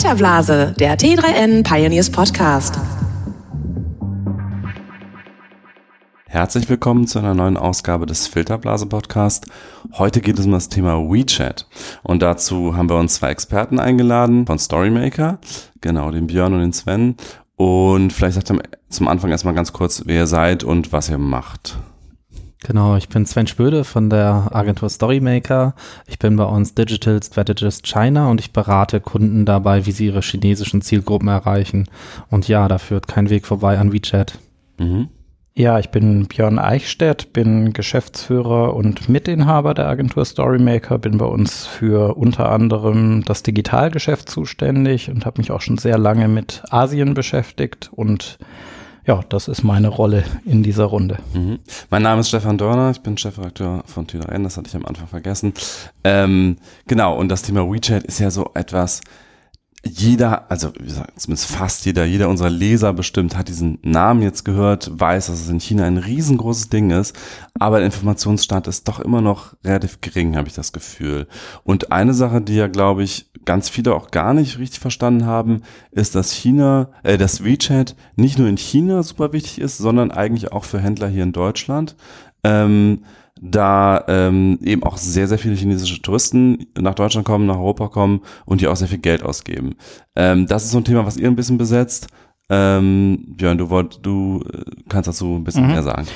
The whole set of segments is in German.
Filterblase, der T3N Pioneers Podcast. Herzlich willkommen zu einer neuen Ausgabe des Filterblase Podcast. Heute geht es um das Thema WeChat. Und dazu haben wir uns zwei Experten eingeladen von Storymaker, genau, den Björn und den Sven. Und vielleicht sagt ihr zum Anfang erstmal ganz kurz, wer ihr seid und was ihr macht. Genau, ich bin Sven Spöde von der Agentur Storymaker. Ich bin bei uns Digital Strategist China und ich berate Kunden dabei, wie sie ihre chinesischen Zielgruppen erreichen. Und ja, da führt kein Weg vorbei an WeChat. Mhm. Ja, ich bin Björn Eichstädt, bin Geschäftsführer und Mitinhaber der Agentur Storymaker, bin bei uns für unter anderem das Digitalgeschäft zuständig und habe mich auch schon sehr lange mit Asien beschäftigt und ja, das ist meine Rolle in dieser Runde. Mhm. Mein Name ist Stefan Dörner, ich bin Chefredakteur von T3N, das hatte ich am Anfang vergessen. Ähm, genau, und das Thema WeChat ist ja so etwas, jeder, also wie gesagt, zumindest fast jeder, jeder unserer Leser bestimmt hat diesen Namen jetzt gehört, weiß, dass es in China ein riesengroßes Ding ist, aber der Informationsstand ist doch immer noch relativ gering, habe ich das Gefühl. Und eine Sache, die ja, glaube ich, ganz viele auch gar nicht richtig verstanden haben, ist, dass China, äh, dass WeChat nicht nur in China super wichtig ist, sondern eigentlich auch für Händler hier in Deutschland. Ähm, da ähm, eben auch sehr, sehr viele chinesische Touristen nach Deutschland kommen, nach Europa kommen und die auch sehr viel Geld ausgeben. Ähm, das ist so ein Thema, was ihr ein bisschen besetzt. Ähm, Björn, du, wollt, du äh, kannst dazu ein bisschen mhm. mehr sagen.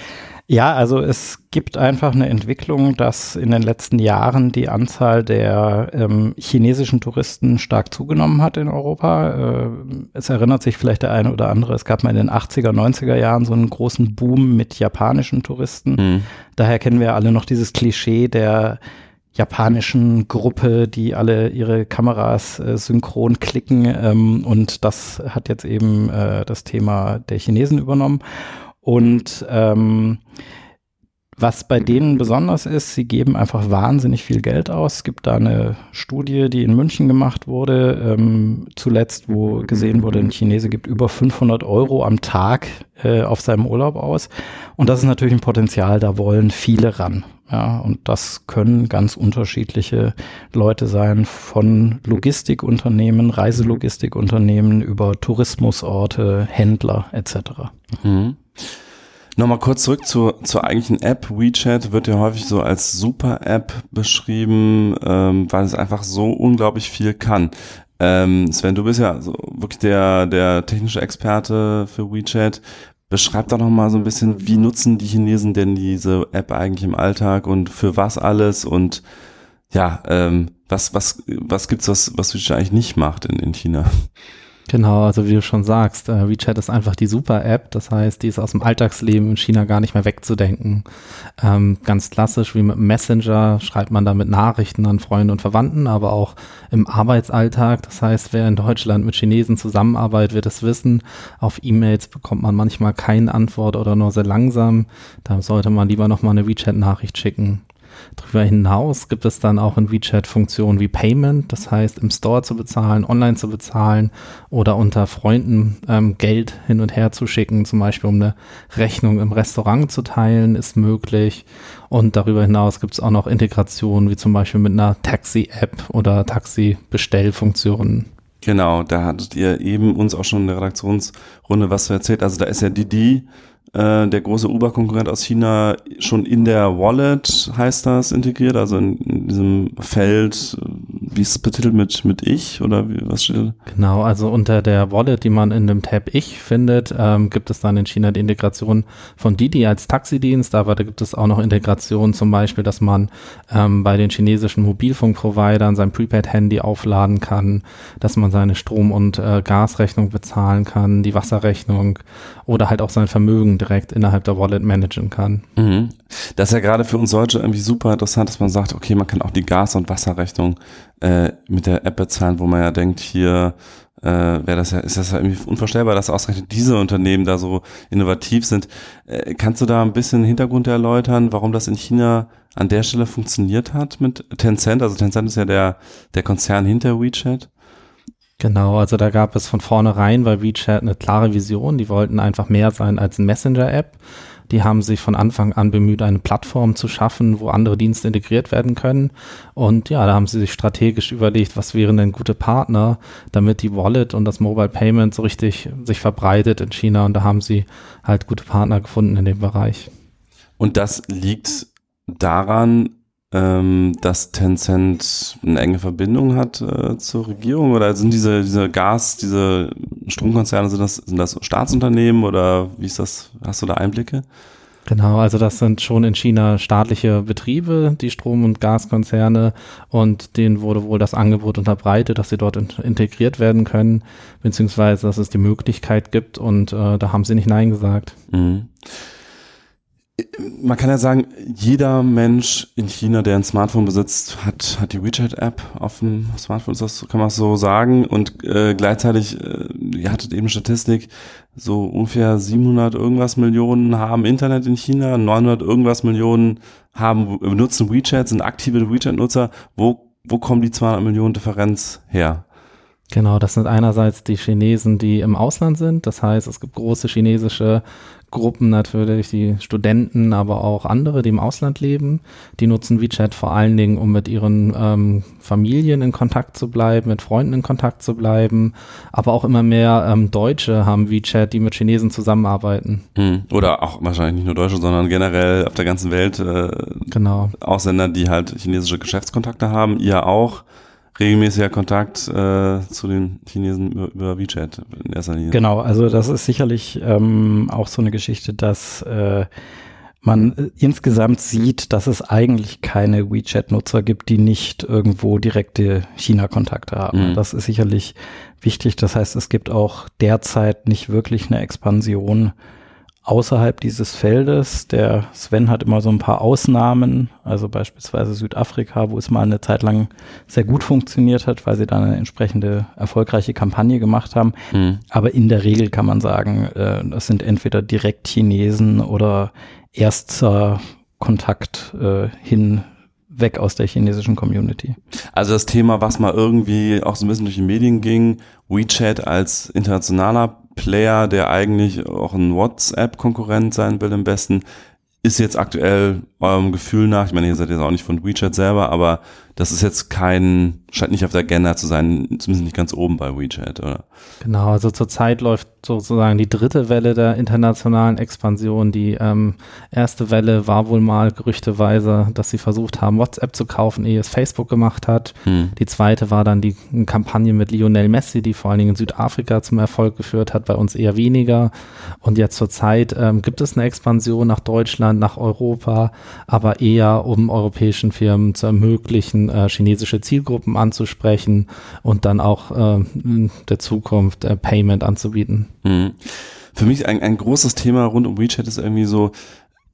Ja, also es gibt einfach eine Entwicklung, dass in den letzten Jahren die Anzahl der ähm, chinesischen Touristen stark zugenommen hat in Europa. Äh, es erinnert sich vielleicht der eine oder andere, es gab mal in den 80er, 90er Jahren so einen großen Boom mit japanischen Touristen. Mhm. Daher kennen wir alle noch dieses Klischee der japanischen Gruppe, die alle ihre Kameras äh, synchron klicken. Ähm, und das hat jetzt eben äh, das Thema der Chinesen übernommen. Und ähm, was bei denen besonders ist, sie geben einfach wahnsinnig viel Geld aus. Es gibt da eine Studie, die in München gemacht wurde, ähm, zuletzt, wo gesehen wurde, ein Chinese gibt über 500 Euro am Tag äh, auf seinem Urlaub aus. Und das ist natürlich ein Potenzial, da wollen viele ran. Ja, und das können ganz unterschiedliche Leute sein, von Logistikunternehmen, Reiselogistikunternehmen über Tourismusorte, Händler etc. Mhm. Nochmal kurz zurück zur, zur eigentlichen App. WeChat wird ja häufig so als Super-App beschrieben, ähm, weil es einfach so unglaublich viel kann. Ähm, Sven, du bist ja so wirklich der, der technische Experte für WeChat. Beschreib doch nochmal so ein bisschen, wie nutzen die Chinesen denn diese App eigentlich im Alltag und für was alles und ja, ähm, was, was, was gibt's, was, was WeChat eigentlich nicht macht in, in China? Genau, also wie du schon sagst, äh, WeChat ist einfach die Super-App. Das heißt, die ist aus dem Alltagsleben in China gar nicht mehr wegzudenken. Ähm, ganz klassisch wie mit Messenger schreibt man damit Nachrichten an Freunde und Verwandten, aber auch im Arbeitsalltag. Das heißt, wer in Deutschland mit Chinesen zusammenarbeitet, wird es wissen. Auf E-Mails bekommt man manchmal keine Antwort oder nur sehr langsam. Da sollte man lieber nochmal eine WeChat-Nachricht schicken. Darüber hinaus gibt es dann auch in WeChat Funktionen wie Payment, das heißt im Store zu bezahlen, online zu bezahlen oder unter Freunden ähm, Geld hin und her zu schicken, zum Beispiel um eine Rechnung im Restaurant zu teilen, ist möglich. Und darüber hinaus gibt es auch noch Integrationen wie zum Beispiel mit einer Taxi-App oder Taxi-Bestellfunktionen. Genau, da hattet ihr eben uns auch schon in der Redaktionsrunde was erzählt. Also da ist ja Didi äh, der große Uber-Konkurrent aus China schon in der Wallet, heißt das, integriert, also in, in diesem Feld, wie ist es betitelt mit, mit Ich oder wie, was steht da? Genau, also unter der Wallet, die man in dem Tab Ich findet, ähm, gibt es dann in China die Integration von Didi als Taxidienst, aber da gibt es auch noch Integrationen, zum Beispiel, dass man ähm, bei den chinesischen Mobilfunkprovidern sein Prepaid-Handy aufladen kann, dass man seine Strom- und äh, Gasrechnung bezahlen kann, die Wasserrechnung oder halt auch sein Vermögen direkt innerhalb der Wallet managen kann. Mhm. Das ist ja gerade für uns Deutsche irgendwie super interessant, dass man sagt, okay, man kann auch die Gas- und Wasserrechnung äh, mit der App bezahlen, wo man ja denkt, hier äh, wäre das ja, ist das ja irgendwie unvorstellbar, dass ausgerechnet diese Unternehmen da so innovativ sind. Äh, kannst du da ein bisschen Hintergrund erläutern, warum das in China an der Stelle funktioniert hat mit Tencent? Also Tencent ist ja der, der Konzern hinter WeChat. Genau, also da gab es von vornherein bei WeChat eine klare Vision. Die wollten einfach mehr sein als ein Messenger-App. Die haben sich von Anfang an bemüht, eine Plattform zu schaffen, wo andere Dienste integriert werden können. Und ja, da haben sie sich strategisch überlegt, was wären denn gute Partner, damit die Wallet und das Mobile Payment so richtig sich verbreitet in China. Und da haben sie halt gute Partner gefunden in dem Bereich. Und das liegt daran, ähm, dass Tencent eine enge Verbindung hat äh, zur Regierung oder sind diese, diese Gas, diese Stromkonzerne, sind das, sind das Staatsunternehmen oder wie ist das? Hast du da Einblicke? Genau, also das sind schon in China staatliche Betriebe, die Strom- und Gaskonzerne und denen wurde wohl das Angebot unterbreitet, dass sie dort in integriert werden können, beziehungsweise dass es die Möglichkeit gibt und äh, da haben sie nicht Nein gesagt. Mhm man kann ja sagen, jeder Mensch in China, der ein Smartphone besitzt, hat, hat die WeChat-App auf dem Smartphone, das, kann man so sagen. Und äh, gleichzeitig, äh, ihr hattet eben Statistik, so ungefähr 700 irgendwas Millionen haben Internet in China, 900 irgendwas Millionen haben benutzen WeChat, sind aktive WeChat-Nutzer. Wo, wo kommen die 200 Millionen Differenz her? Genau, das sind einerseits die Chinesen, die im Ausland sind. Das heißt, es gibt große chinesische Gruppen natürlich, die Studenten, aber auch andere, die im Ausland leben. Die nutzen WeChat vor allen Dingen, um mit ihren ähm, Familien in Kontakt zu bleiben, mit Freunden in Kontakt zu bleiben. Aber auch immer mehr ähm, Deutsche haben WeChat, die mit Chinesen zusammenarbeiten. Hm. Oder auch wahrscheinlich nicht nur Deutsche, sondern generell auf der ganzen Welt äh, genau. Ausländer, die halt chinesische Geschäftskontakte haben. Ihr auch regelmäßiger Kontakt äh, zu den Chinesen über, über, WeChat in erster Linie. Genau, also das ist sicherlich ähm, auch so eine Geschichte, dass äh, man insgesamt sieht, dass es eigentlich keine WeChat-Nutzer gibt, die nicht irgendwo direkte China-Kontakte haben. Mhm. Das ist sicherlich wichtig. Das heißt, es gibt auch derzeit nicht wirklich eine Expansion außerhalb dieses Feldes. Der Sven hat immer so ein paar Ausnahmen, also beispielsweise Südafrika, wo es mal eine Zeit lang sehr gut funktioniert hat, weil sie da eine entsprechende erfolgreiche Kampagne gemacht haben. Mhm. Aber in der Regel kann man sagen, äh, das sind entweder direkt Chinesen oder erster Kontakt äh, hin weg aus der chinesischen Community. Also das Thema, was mal irgendwie auch so ein bisschen durch die Medien ging, WeChat als internationaler Player, der eigentlich auch ein WhatsApp-Konkurrent sein will im besten, ist jetzt aktuell eurem Gefühl nach, ich meine, ihr seid jetzt auch nicht von WeChat selber, aber das ist jetzt kein, scheint nicht auf der Agenda zu sein, zumindest nicht ganz oben bei WeChat, oder? Genau, also zurzeit läuft sozusagen die dritte Welle der internationalen Expansion. Die ähm, erste Welle war wohl mal gerüchteweise, dass sie versucht haben, WhatsApp zu kaufen, ehe es Facebook gemacht hat. Hm. Die zweite war dann die Kampagne mit Lionel Messi, die vor allen Dingen in Südafrika zum Erfolg geführt hat, bei uns eher weniger. Und jetzt zurzeit ähm, gibt es eine Expansion nach Deutschland, nach Europa, aber eher um europäischen Firmen zu ermöglichen, äh, chinesische Zielgruppen anzusprechen und dann auch äh, in der Zukunft äh, Payment anzubieten. Mhm. Für mich ein, ein großes Thema rund um WeChat ist irgendwie so,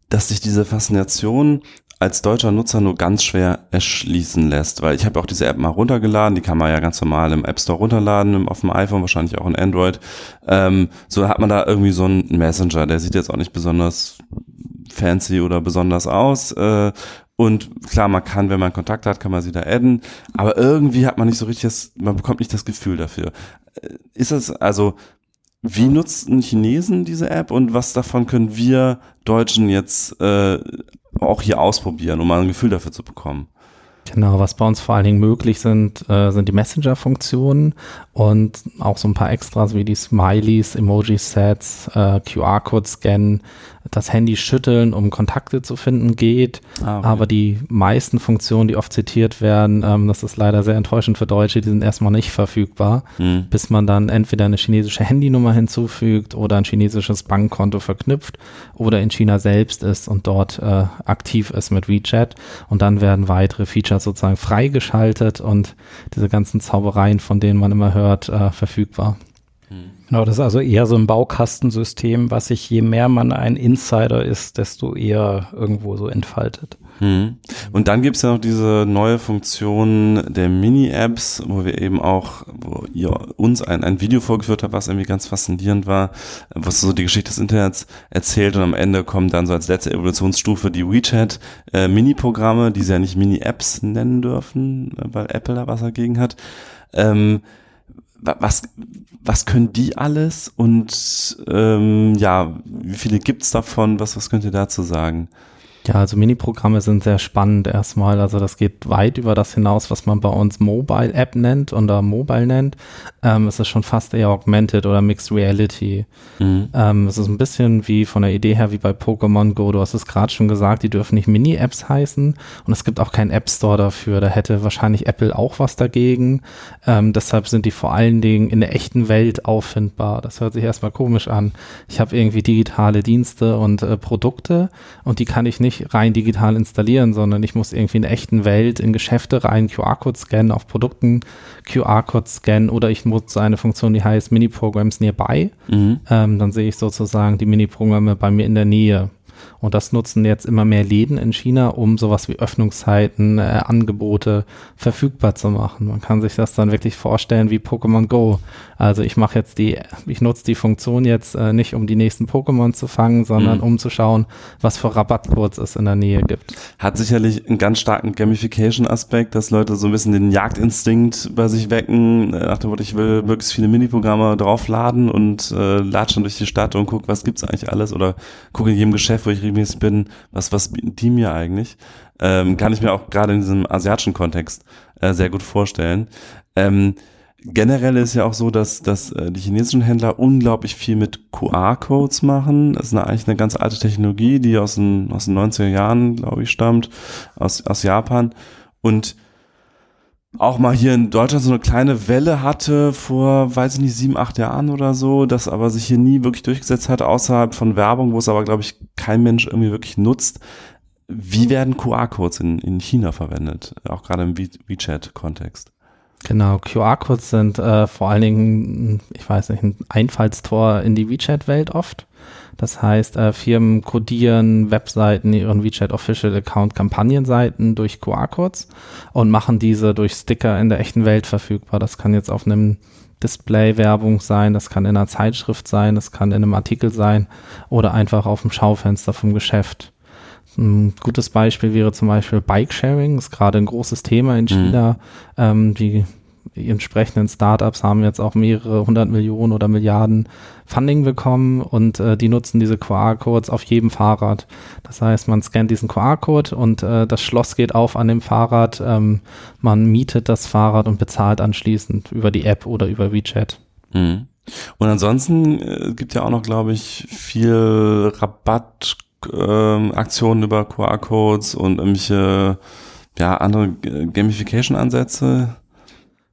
dass sich diese Faszination als deutscher Nutzer nur ganz schwer erschließen lässt, weil ich habe auch diese App mal runtergeladen, die kann man ja ganz normal im App Store runterladen, auf dem iPhone, wahrscheinlich auch in Android. Ähm, so hat man da irgendwie so einen Messenger, der sieht jetzt auch nicht besonders fancy oder besonders aus. Äh, und klar, man kann, wenn man Kontakt hat, kann man sie da adden, aber irgendwie hat man nicht so richtig das, man bekommt nicht das Gefühl dafür. Äh, ist es, also, wie nutzen Chinesen diese App und was davon können wir Deutschen jetzt äh, auch hier ausprobieren, um mal ein Gefühl dafür zu bekommen? Genau, was bei uns vor allen Dingen möglich sind, äh, sind die Messenger-Funktionen und auch so ein paar Extras wie die Smileys, Emoji-Sets, äh, QR-Code-Scan, das Handy schütteln, um Kontakte zu finden, geht. Ah, okay. Aber die meisten Funktionen, die oft zitiert werden, ähm, das ist leider sehr enttäuschend für Deutsche, die sind erstmal nicht verfügbar, mhm. bis man dann entweder eine chinesische Handynummer hinzufügt oder ein chinesisches Bankkonto verknüpft oder in China selbst ist und dort äh, aktiv ist mit WeChat. Und dann werden weitere Features sozusagen freigeschaltet und diese ganzen Zaubereien, von denen man immer hört, äh, verfügbar. Genau, das ist also eher so ein Baukastensystem, was sich je mehr man ein Insider ist, desto eher irgendwo so entfaltet. Hm. Und dann gibt's ja noch diese neue Funktion der Mini-Apps, wo wir eben auch, wo ihr uns ein, ein Video vorgeführt habt, was irgendwie ganz faszinierend war, was so die Geschichte des Internets erzählt und am Ende kommt dann so als letzte Evolutionsstufe die WeChat äh, die sie ja nicht Mini-Apps nennen dürfen, weil Apple da was dagegen hat. Ähm, was, was können die alles und ähm, ja, wie viele gibt's davon? Was, was könnt ihr dazu sagen? Ja, also Mini-Programme sind sehr spannend erstmal. Also das geht weit über das hinaus, was man bei uns Mobile App nennt oder Mobile nennt. Ähm, es ist schon fast eher Augmented oder Mixed Reality. Mhm. Ähm, es ist ein bisschen wie von der Idee her wie bei Pokémon Go. Du hast es gerade schon gesagt, die dürfen nicht Mini-Apps heißen und es gibt auch keinen App Store dafür. Da hätte wahrscheinlich Apple auch was dagegen. Ähm, deshalb sind die vor allen Dingen in der echten Welt auffindbar. Das hört sich erstmal komisch an. Ich habe irgendwie digitale Dienste und äh, Produkte und die kann ich nicht nicht rein digital installieren, sondern ich muss irgendwie in der echten Welt in Geschäfte rein QR-Code scannen, auf Produkten QR-Code scannen oder ich nutze eine Funktion, die heißt Mini-Programs Nearby. Mhm. Ähm, dann sehe ich sozusagen die Mini-Programme bei mir in der Nähe. Und das nutzen jetzt immer mehr Läden in China, um sowas wie Öffnungszeiten, äh, Angebote verfügbar zu machen. Man kann sich das dann wirklich vorstellen wie Pokémon Go. Also ich mache jetzt die, ich nutze die Funktion jetzt äh, nicht, um die nächsten Pokémon zu fangen, sondern mhm. um zu schauen, was für Rabattcodes es in der Nähe gibt. Hat sicherlich einen ganz starken Gamification-Aspekt, dass Leute so ein bisschen den Jagdinstinkt bei sich wecken, äh, nach dem Motto, ich will möglichst viele Miniprogramme draufladen und äh, latschen durch die Stadt und guck, was gibt's eigentlich alles oder gucke in jedem Geschäft, wo ich regelmäßig bin, was, was bieten die mir eigentlich? Ähm, kann ich mir auch gerade in diesem asiatischen Kontext äh, sehr gut vorstellen. Ähm, generell ist ja auch so, dass, dass äh, die chinesischen Händler unglaublich viel mit QR-Codes machen. Das ist eine, eigentlich eine ganz alte Technologie, die aus den, aus den 90er Jahren, glaube ich, stammt, aus, aus Japan. Und auch mal hier in Deutschland so eine kleine Welle hatte vor, weiß ich nicht, sieben, acht Jahren oder so, das aber sich hier nie wirklich durchgesetzt hat, außerhalb von Werbung, wo es aber, glaube ich, kein Mensch irgendwie wirklich nutzt. Wie werden QR-Codes in, in China verwendet, auch gerade im WeChat-Kontext? Genau, QR-Codes sind äh, vor allen Dingen, ich weiß nicht, ein Einfallstor in die WeChat-Welt oft. Das heißt, äh, Firmen codieren Webseiten, ihren WeChat Official Account Kampagnenseiten durch QR-Codes und machen diese durch Sticker in der echten Welt verfügbar. Das kann jetzt auf einem Display-Werbung sein, das kann in einer Zeitschrift sein, das kann in einem Artikel sein oder einfach auf dem Schaufenster vom Geschäft. Ein gutes Beispiel wäre zum Beispiel Bike-Sharing, ist gerade ein großes Thema in mhm. China. Mhm. Ähm, die entsprechenden Startups haben jetzt auch mehrere hundert Millionen oder Milliarden Funding bekommen und äh, die nutzen diese QR-Codes auf jedem Fahrrad. Das heißt, man scannt diesen QR-Code und äh, das Schloss geht auf an dem Fahrrad. Ähm, man mietet das Fahrrad und bezahlt anschließend über die App oder über WeChat. Mhm. Und ansonsten äh, gibt ja auch noch, glaube ich, viel Rabattaktionen äh, über QR-Codes und irgendwelche ja, andere Gamification-Ansätze.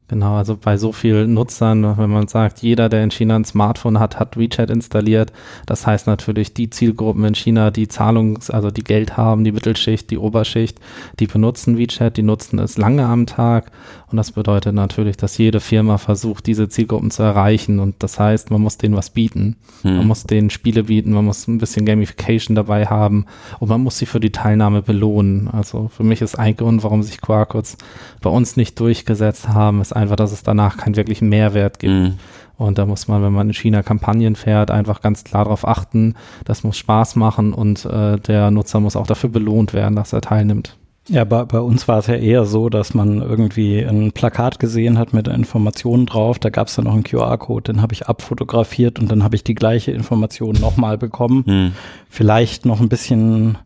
Genau, also bei so vielen Nutzern, wenn man sagt, jeder, der in China ein Smartphone hat, hat WeChat installiert. Das heißt natürlich, die Zielgruppen in China, die Zahlungs-, also die Geld haben, die Mittelschicht, die Oberschicht, die benutzen WeChat, die nutzen es lange am Tag. Und das bedeutet natürlich, dass jede Firma versucht, diese Zielgruppen zu erreichen. Und das heißt, man muss denen was bieten. Hm. Man muss denen Spiele bieten, man muss ein bisschen Gamification dabei haben und man muss sie für die Teilnahme belohnen. Also für mich ist ein Grund, warum sich QR-Codes bei uns nicht durchgesetzt haben, ist einfach, dass es danach keinen wirklichen Mehrwert gibt. Mhm. Und da muss man, wenn man in China Kampagnen fährt, einfach ganz klar darauf achten, das muss Spaß machen und äh, der Nutzer muss auch dafür belohnt werden, dass er teilnimmt. Ja, bei, bei uns war es ja eher so, dass man irgendwie ein Plakat gesehen hat mit Informationen drauf. Da gab es dann noch einen QR-Code, den habe ich abfotografiert und dann habe ich die gleiche Information nochmal bekommen. Hm. Vielleicht noch ein bisschen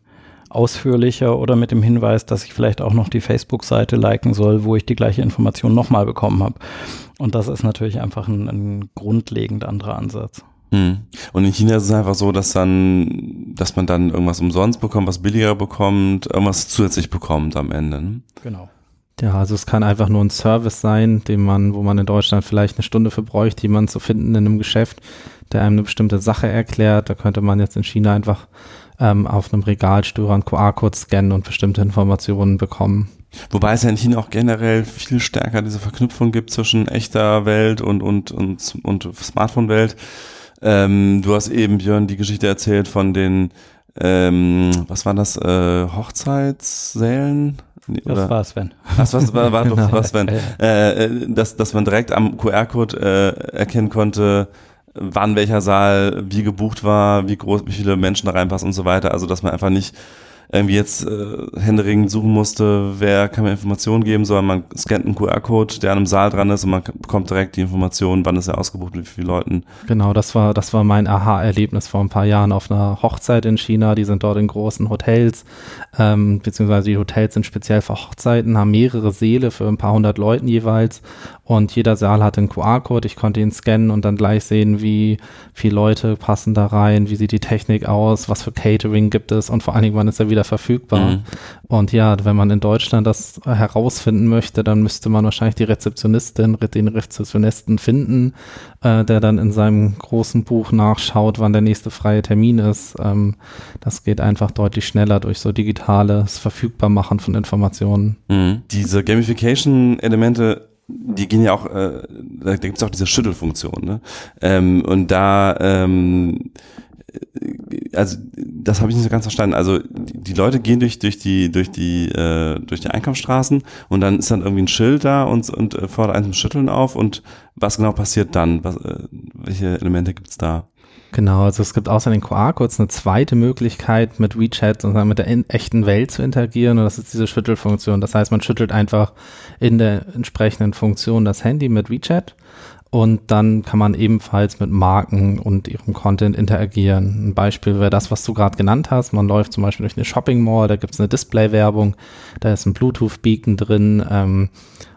ausführlicher oder mit dem Hinweis, dass ich vielleicht auch noch die Facebook-Seite liken soll, wo ich die gleiche Information nochmal bekommen habe. Und das ist natürlich einfach ein, ein grundlegend anderer Ansatz. Hm. Und in China ist es einfach so, dass dann, dass man dann irgendwas umsonst bekommt, was billiger bekommt, irgendwas zusätzlich bekommt am Ende. Ne? Genau. Ja, also es kann einfach nur ein Service sein, den man, wo man in Deutschland vielleicht eine Stunde für bräuchte, jemanden zu finden in einem Geschäft, der einem eine bestimmte Sache erklärt. Da könnte man jetzt in China einfach ähm, auf einem Regalstörer einen QR-Code scannen und bestimmte Informationen bekommen. Wobei es ja in China auch generell viel stärker diese Verknüpfung gibt zwischen echter Welt und, und, und, und Smartphone-Welt. Ähm, du hast eben, Björn, die Geschichte erzählt von den, ähm, was waren das, äh, Hochzeitssälen? Das war Sven. Das war, war, war, genau. war Sven. Äh, äh, dass, dass man direkt am QR-Code äh, erkennen konnte, wann welcher Saal wie gebucht war, wie groß, wie viele Menschen da reinpassen und so weiter. Also dass man einfach nicht irgendwie jetzt äh, händeringend suchen musste, wer kann mir Informationen geben, sondern man scannt einen QR-Code, der an einem Saal dran ist und man bekommt direkt die Information, wann ist er ausgebucht, wie vielen Leuten. Genau, das war, das war mein Aha-Erlebnis vor ein paar Jahren auf einer Hochzeit in China. Die sind dort in großen Hotels, ähm, beziehungsweise die Hotels sind speziell für Hochzeiten, haben mehrere Säle für ein paar hundert Leuten jeweils und jeder Saal hatte einen QR-Code. Ich konnte ihn scannen und dann gleich sehen, wie viele Leute passen da rein, wie sieht die Technik aus, was für Catering gibt es und vor allen Dingen, wann ist er wieder verfügbar. Mhm. Und ja, wenn man in Deutschland das herausfinden möchte, dann müsste man wahrscheinlich die Rezeptionistin, den Rezeptionisten finden, äh, der dann in seinem großen Buch nachschaut, wann der nächste freie Termin ist. Ähm, das geht einfach deutlich schneller durch so digitales Verfügbarmachen von Informationen. Mhm. Diese Gamification-Elemente die gehen ja auch, äh, da gibt es auch diese Schüttelfunktion, ne? Ähm, und da, ähm, also das habe ich nicht so ganz verstanden. Also die, die, Leute gehen durch durch die durch die äh, durch die Einkaufsstraßen und dann ist dann irgendwie ein Schild da und und äh, fordert einen zum Schütteln auf und was genau passiert dann? Was, äh, welche Elemente gibt's da? Genau, also es gibt außer den QR-Codes eine zweite Möglichkeit, mit WeChat sozusagen mit der echten Welt zu interagieren und das ist diese Schüttelfunktion. Das heißt, man schüttelt einfach in der entsprechenden Funktion das Handy mit WeChat und dann kann man ebenfalls mit Marken und ihrem Content interagieren. Ein Beispiel wäre das, was du gerade genannt hast. Man läuft zum Beispiel durch eine Shopping Mall, da gibt es eine Display-Werbung, da ist ein Bluetooth-Beacon drin ähm,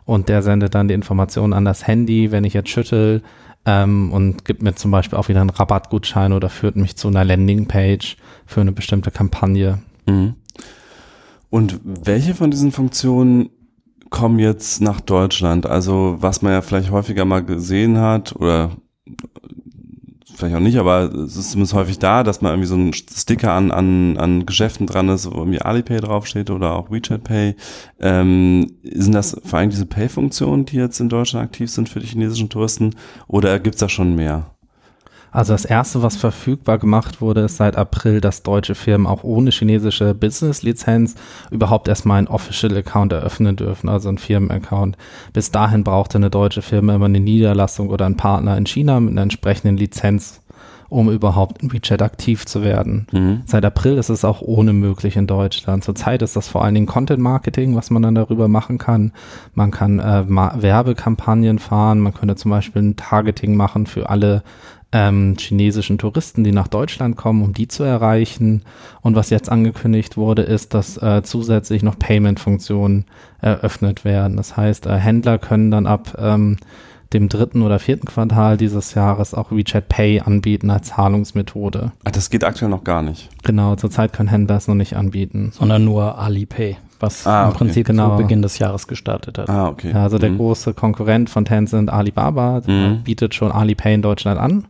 und der sendet dann die Informationen an das Handy. Wenn ich jetzt schüttel, ähm, und gibt mir zum Beispiel auch wieder einen Rabattgutschein oder führt mich zu einer Landingpage für eine bestimmte Kampagne. Mhm. Und welche von diesen Funktionen kommen jetzt nach Deutschland? Also was man ja vielleicht häufiger mal gesehen hat oder vielleicht auch nicht, aber es ist zumindest häufig da, dass man irgendwie so einen Sticker an, an, an Geschäften dran ist, wo irgendwie Alipay draufsteht oder auch WeChat Pay. Ähm, sind das vor allem diese Pay-Funktionen, die jetzt in Deutschland aktiv sind für die chinesischen Touristen oder gibt's da schon mehr? Also das erste, was verfügbar gemacht wurde, ist seit April, dass deutsche Firmen auch ohne chinesische Business-Lizenz überhaupt erstmal einen Official-Account eröffnen dürfen, also einen Firmen-Account. Bis dahin brauchte eine deutsche Firma immer eine Niederlassung oder einen Partner in China mit einer entsprechenden Lizenz um überhaupt in WeChat aktiv zu werden. Mhm. Seit April ist es auch ohne möglich in Deutschland. Zurzeit ist das vor allen Dingen Content Marketing, was man dann darüber machen kann. Man kann äh, Werbekampagnen fahren, man könnte zum Beispiel ein Targeting machen für alle ähm, chinesischen Touristen, die nach Deutschland kommen, um die zu erreichen. Und was jetzt angekündigt wurde, ist, dass äh, zusätzlich noch Payment-Funktionen eröffnet werden. Das heißt, äh, Händler können dann ab ähm, dem dritten oder vierten Quartal dieses Jahres auch WeChat Pay anbieten als Zahlungsmethode. Ach, das geht aktuell noch gar nicht. Genau, zurzeit können Händler es noch nicht anbieten. Sondern nur Alipay was ah, im okay. Prinzip genau. zu Beginn des Jahres gestartet hat. Ah, okay. Ja, also der mhm. große Konkurrent von Tencent, Alibaba, mhm. bietet schon Alipay in Deutschland an.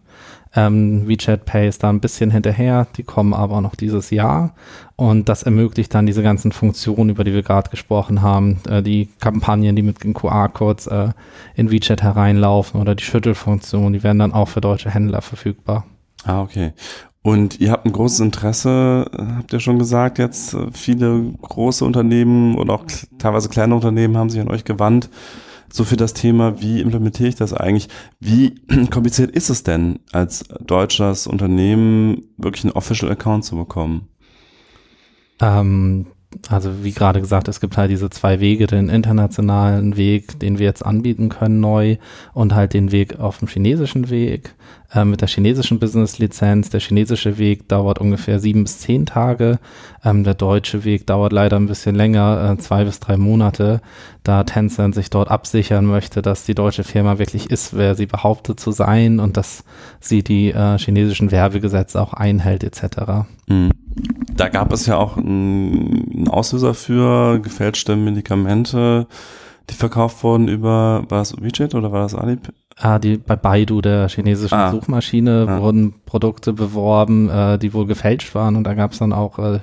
Ähm, WeChat Pay ist da ein bisschen hinterher, die kommen aber noch dieses Jahr und das ermöglicht dann diese ganzen Funktionen, über die wir gerade gesprochen haben, äh, die Kampagnen, die mit den QR-Codes äh, in WeChat hereinlaufen oder die Schüttelfunktion, die werden dann auch für deutsche Händler verfügbar. Ah, okay. Und ihr habt ein großes Interesse, habt ihr schon gesagt, jetzt viele große Unternehmen oder auch teilweise kleine Unternehmen haben sich an euch gewandt so für das Thema, wie implementiere ich das eigentlich? Wie kompliziert ist es denn, als deutsches Unternehmen wirklich einen Official Account zu bekommen? Ähm, also wie gerade gesagt, es gibt halt diese zwei Wege, den internationalen Weg, den wir jetzt anbieten können neu und halt den Weg auf dem chinesischen Weg äh, mit der chinesischen Business-Lizenz. Der chinesische Weg dauert ungefähr sieben bis zehn Tage. Ähm, der deutsche Weg dauert leider ein bisschen länger, äh, zwei bis drei Monate, da Tencent sich dort absichern möchte, dass die deutsche Firma wirklich ist, wer sie behauptet zu sein und dass sie die äh, chinesischen Werbegesetze auch einhält etc. Mhm. Da gab es ja auch einen Auslöser für gefälschte Medikamente, die verkauft wurden über, war das WeChat oder war das Alipay? Ah, die, bei Baidu, der chinesischen ah. Suchmaschine, ah. wurden Produkte beworben, äh, die wohl gefälscht waren und da gab es dann auch äh,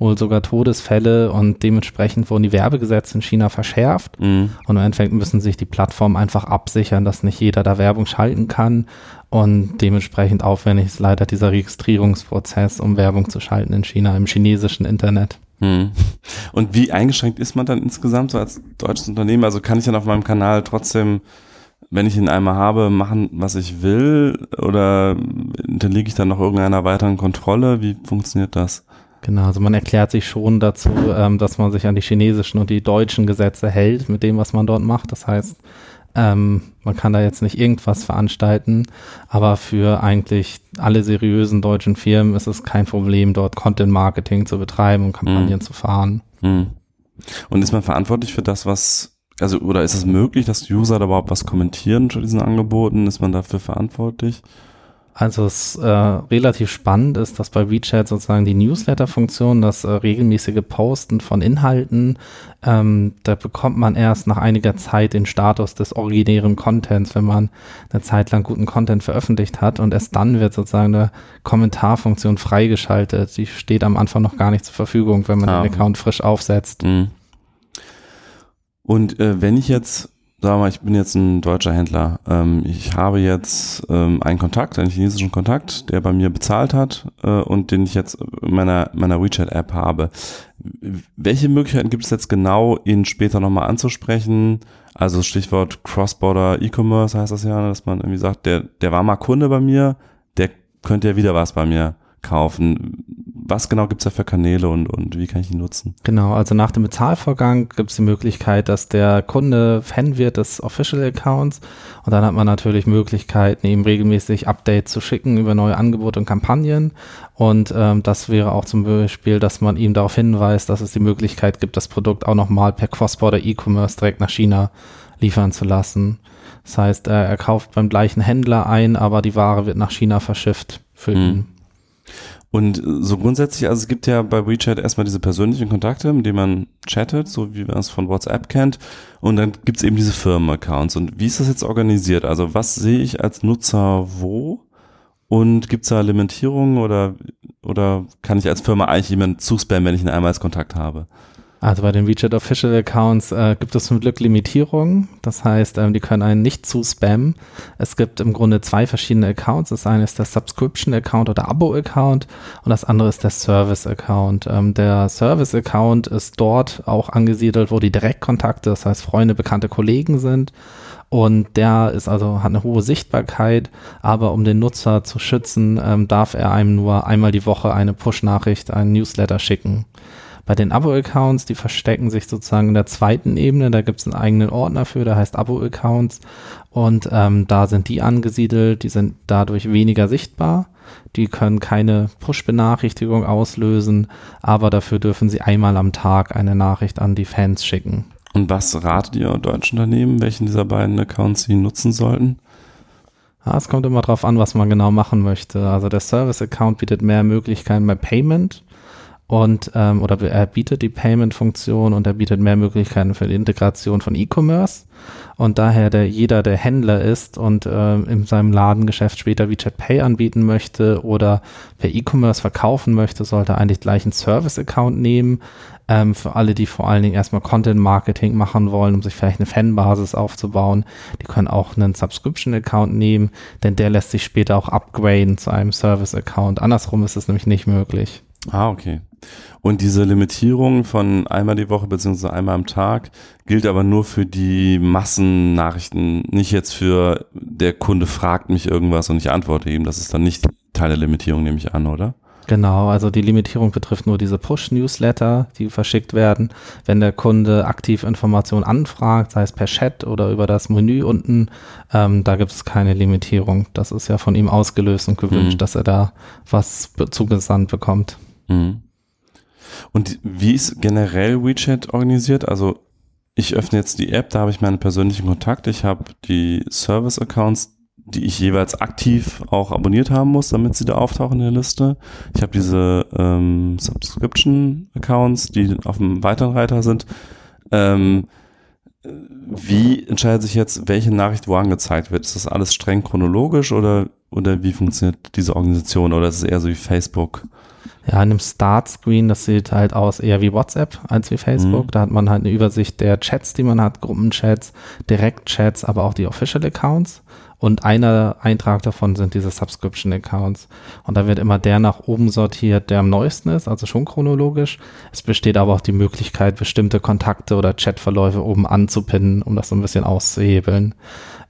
wohl sogar Todesfälle und dementsprechend wurden die Werbegesetze in China verschärft mhm. und im Endeffekt müssen sich die Plattformen einfach absichern, dass nicht jeder da Werbung schalten kann und dementsprechend aufwendig ist leider dieser Registrierungsprozess, um Werbung zu schalten in China, im chinesischen Internet. Mhm. Und wie eingeschränkt ist man dann insgesamt so als deutsches Unternehmen? Also kann ich dann auf meinem Kanal trotzdem wenn ich ihn einmal habe, machen, was ich will? Oder unterliege ich dann noch irgendeiner weiteren Kontrolle? Wie funktioniert das? Genau, also man erklärt sich schon dazu, ähm, dass man sich an die chinesischen und die deutschen Gesetze hält mit dem, was man dort macht. Das heißt, ähm, man kann da jetzt nicht irgendwas veranstalten, aber für eigentlich alle seriösen deutschen Firmen ist es kein Problem, dort Content Marketing zu betreiben und Kampagnen mhm. zu fahren. Mhm. Und ist man verantwortlich für das, was, also, oder ist es möglich, dass User da überhaupt was kommentieren zu diesen Angeboten? Ist man dafür verantwortlich? Also es äh, relativ spannend ist, dass bei WeChat sozusagen die Newsletter-Funktion, das äh, regelmäßige Posten von Inhalten, ähm, da bekommt man erst nach einiger Zeit den Status des originären Contents, wenn man eine Zeit lang guten Content veröffentlicht hat und erst dann wird sozusagen eine Kommentarfunktion freigeschaltet. Die steht am Anfang noch gar nicht zur Verfügung, wenn man ah. den Account frisch aufsetzt. Mhm. Und äh, wenn ich jetzt sag mal, ich bin jetzt ein deutscher Händler. Ähm, ich habe jetzt ähm, einen Kontakt, einen chinesischen Kontakt, der bei mir bezahlt hat äh, und den ich jetzt in meiner, meiner WeChat-App habe. Welche Möglichkeiten gibt es jetzt genau, ihn später nochmal anzusprechen? Also Stichwort Cross-Border E-Commerce heißt das ja, dass man irgendwie sagt, der, der war mal Kunde bei mir, der könnte ja wieder was bei mir kaufen was genau gibt es da für Kanäle und, und wie kann ich ihn nutzen? Genau, also nach dem Bezahlvorgang gibt es die Möglichkeit, dass der Kunde Fan wird des Official Accounts und dann hat man natürlich Möglichkeiten, ihm regelmäßig Updates zu schicken über neue Angebote und Kampagnen und ähm, das wäre auch zum Beispiel, dass man ihm darauf hinweist, dass es die Möglichkeit gibt, das Produkt auch nochmal per Cross-Border E-Commerce direkt nach China liefern zu lassen. Das heißt, er, er kauft beim gleichen Händler ein, aber die Ware wird nach China verschifft für hm. Und so grundsätzlich, also es gibt ja bei WeChat erstmal diese persönlichen Kontakte, mit denen man chattet, so wie man es von WhatsApp kennt. Und dann gibt es eben diese Firmenaccounts. Und wie ist das jetzt organisiert? Also was sehe ich als Nutzer wo? Und gibt es da Limitierungen oder, oder kann ich als Firma eigentlich jemanden zuspammen, wenn ich ihn einmal als Kontakt habe? Also bei den WeChat Official Accounts äh, gibt es zum Glück Limitierungen. Das heißt, ähm, die können einen nicht zu spammen. Es gibt im Grunde zwei verschiedene Accounts. Das eine ist der Subscription Account oder Abo Account und das andere ist der Service Account. Ähm, der Service Account ist dort auch angesiedelt, wo die Direktkontakte, das heißt Freunde, bekannte Kollegen sind. Und der ist also, hat eine hohe Sichtbarkeit, aber um den Nutzer zu schützen, ähm, darf er einem nur einmal die Woche eine Push-Nachricht, einen Newsletter schicken. Bei den Abo-Accounts, die verstecken sich sozusagen in der zweiten Ebene. Da gibt es einen eigenen Ordner für, der heißt Abo-Accounts. Und ähm, da sind die angesiedelt, die sind dadurch weniger sichtbar. Die können keine Push-Benachrichtigung auslösen, aber dafür dürfen sie einmal am Tag eine Nachricht an die Fans schicken. Und was ratet ihr deutschen Unternehmen, welchen dieser beiden Accounts sie nutzen sollten? Ja, es kommt immer darauf an, was man genau machen möchte. Also der Service-Account bietet mehr Möglichkeiten bei Payment und ähm, oder er bietet die Payment-Funktion und er bietet mehr Möglichkeiten für die Integration von E-Commerce. Und daher der jeder, der Händler ist und äh, in seinem Ladengeschäft später WeChat Pay anbieten möchte oder per E-Commerce verkaufen möchte, sollte eigentlich gleich einen Service-Account nehmen. Ähm, für alle, die vor allen Dingen erstmal Content-Marketing machen wollen, um sich vielleicht eine Fanbasis aufzubauen, die können auch einen Subscription-Account nehmen, denn der lässt sich später auch upgraden zu einem Service-Account. Andersrum ist es nämlich nicht möglich. Ah, okay. Und diese Limitierung von einmal die Woche beziehungsweise einmal am Tag gilt aber nur für die Massennachrichten, nicht jetzt für der Kunde fragt mich irgendwas und ich antworte ihm. Das ist dann nicht Teil der Limitierung, nehme ich an, oder? Genau, also die Limitierung betrifft nur diese Push-Newsletter, die verschickt werden. Wenn der Kunde aktiv Informationen anfragt, sei es per Chat oder über das Menü unten, ähm, da gibt es keine Limitierung. Das ist ja von ihm ausgelöst und gewünscht, mhm. dass er da was zugesandt bekommt. Mhm. Und wie ist generell WeChat organisiert? Also ich öffne jetzt die App, da habe ich meine persönlichen Kontakte, ich habe die Service-Accounts, die ich jeweils aktiv auch abonniert haben muss, damit sie da auftauchen in der Liste. Ich habe diese ähm, Subscription-Accounts, die auf dem weiteren Reiter sind. Ähm, wie entscheidet sich jetzt, welche Nachricht wo angezeigt wird? Ist das alles streng chronologisch oder, oder wie funktioniert diese Organisation? Oder ist es eher so wie Facebook? Ja, in einem Start-Screen, das sieht halt aus eher wie WhatsApp als wie Facebook. Mhm. Da hat man halt eine Übersicht der Chats, die man hat, Gruppenchats, Direct-Chats, aber auch die Official-Accounts. Und einer Eintrag davon sind diese Subscription-Accounts. Und da wird immer der nach oben sortiert, der am neuesten ist, also schon chronologisch. Es besteht aber auch die Möglichkeit, bestimmte Kontakte oder Chatverläufe oben anzupinnen, um das so ein bisschen auszuhebeln.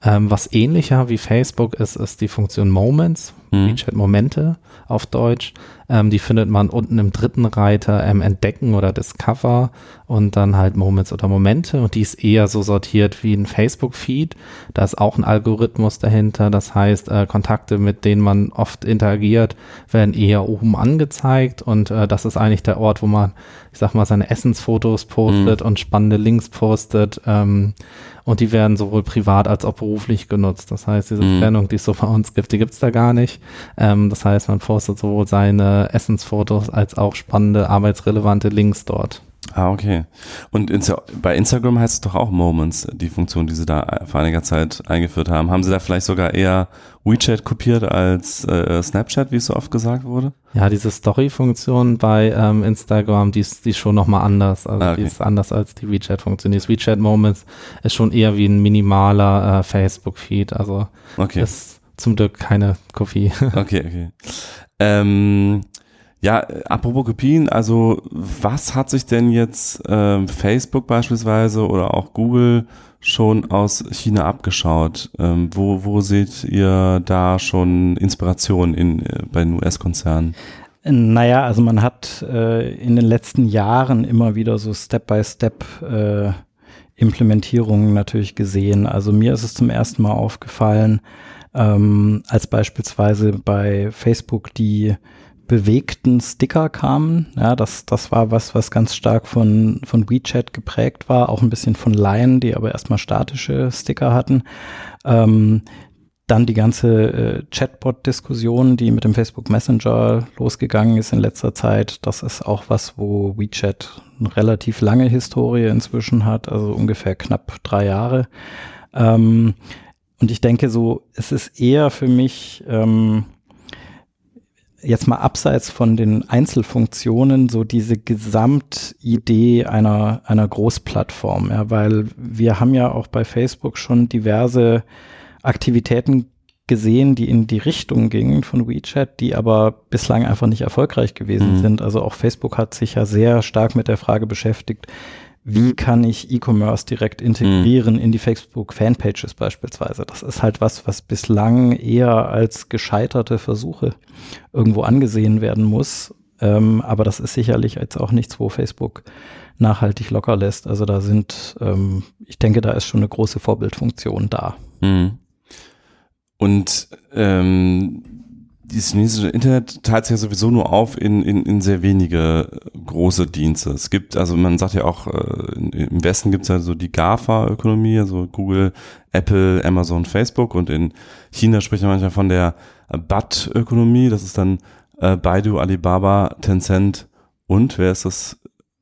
Ähm, was ähnlicher wie Facebook ist, ist die Funktion Moments, Mhm. WeChat Momente auf Deutsch. Ähm, die findet man unten im dritten Reiter ähm, Entdecken oder Discover und dann halt Moments oder Momente und die ist eher so sortiert wie ein Facebook-Feed. Da ist auch ein Algorithmus dahinter. Das heißt, äh, Kontakte, mit denen man oft interagiert, werden eher oben angezeigt und äh, das ist eigentlich der Ort, wo man, ich sag mal, seine Essensfotos postet und spannende Links postet. Ähm, und die werden sowohl privat als auch beruflich genutzt. Das heißt, diese Mhm. Trennung, die es so bei uns gibt, die gibt's da gar nicht. Ähm, das heißt, man postet sowohl seine Essensfotos als auch spannende, arbeitsrelevante Links dort. Ah, okay. Und Insta bei Instagram heißt es doch auch Moments, die Funktion, die sie da vor einiger Zeit eingeführt haben. Haben sie da vielleicht sogar eher WeChat kopiert als äh, Snapchat, wie es so oft gesagt wurde? Ja, diese Story-Funktion bei ähm, Instagram, die ist, die ist schon nochmal anders. Also Ah, okay. die ist anders als die WeChat-Funktion. Das WeChat Moments ist schon eher wie ein minimaler äh, Facebook-Feed. Also Okay. ist zum Glück keine Kopie. Okay, okay. Ähm, ja, apropos Kopien, also was hat sich denn jetzt ähm, Facebook beispielsweise oder auch Google schon aus China abgeschaut? Ähm, wo, wo seht ihr da schon Inspiration in, äh, bei den US-Konzernen? Naja, also man hat äh, in den letzten Jahren immer wieder so Step-by-Step äh, Implementierungen natürlich gesehen. Also mir ist es zum ersten Mal aufgefallen, ähm, als beispielsweise bei Facebook die bewegten Sticker kamen. Ja, das, das war was, was ganz stark von, von WeChat geprägt war, auch ein bisschen von Line, die aber erstmal statische Sticker hatten. Ähm, dann die ganze äh, Chatbot-Diskussion, die mit dem Facebook Messenger losgegangen ist in letzter Zeit. Das ist auch was, wo WeChat eine relativ lange Historie inzwischen hat, also ungefähr knapp drei Jahre. Ähm, und ich denke so, es ist eher für mich ähm, jetzt mal abseits von den Einzelfunktionen so diese Gesamtidee einer, einer Großplattform, ja, weil wir haben ja auch bei Facebook schon diverse Aktivitäten gesehen, die in die Richtung gingen von WeChat, die aber bislang einfach nicht erfolgreich gewesen Mhm. sind. Also auch Facebook hat sich ja sehr stark mit der Frage beschäftigt, wie kann ich E-Commerce direkt integrieren in die Facebook Fanpages beispielsweise. Das ist halt was, was bislang eher als gescheiterte Versuche irgendwo angesehen werden muss. Ähm, aber das ist sicherlich jetzt auch nichts, wo Facebook nachhaltig locker lässt. Also da sind, ähm, ich denke, da ist schon eine große Vorbildfunktion da. Mhm. Und ähm, dieses chinesische Internet teilt sich ja sowieso nur auf in, in, in sehr wenige große Dienste. Es gibt, also man sagt ja auch, äh, im Westen gibt es ja so die GAFA-Ökonomie, also Google, Apple, Amazon, Facebook und in China spricht man manchmal von der BAT-Ökonomie, das ist dann äh, Baidu, Alibaba, Tencent und wer ist das?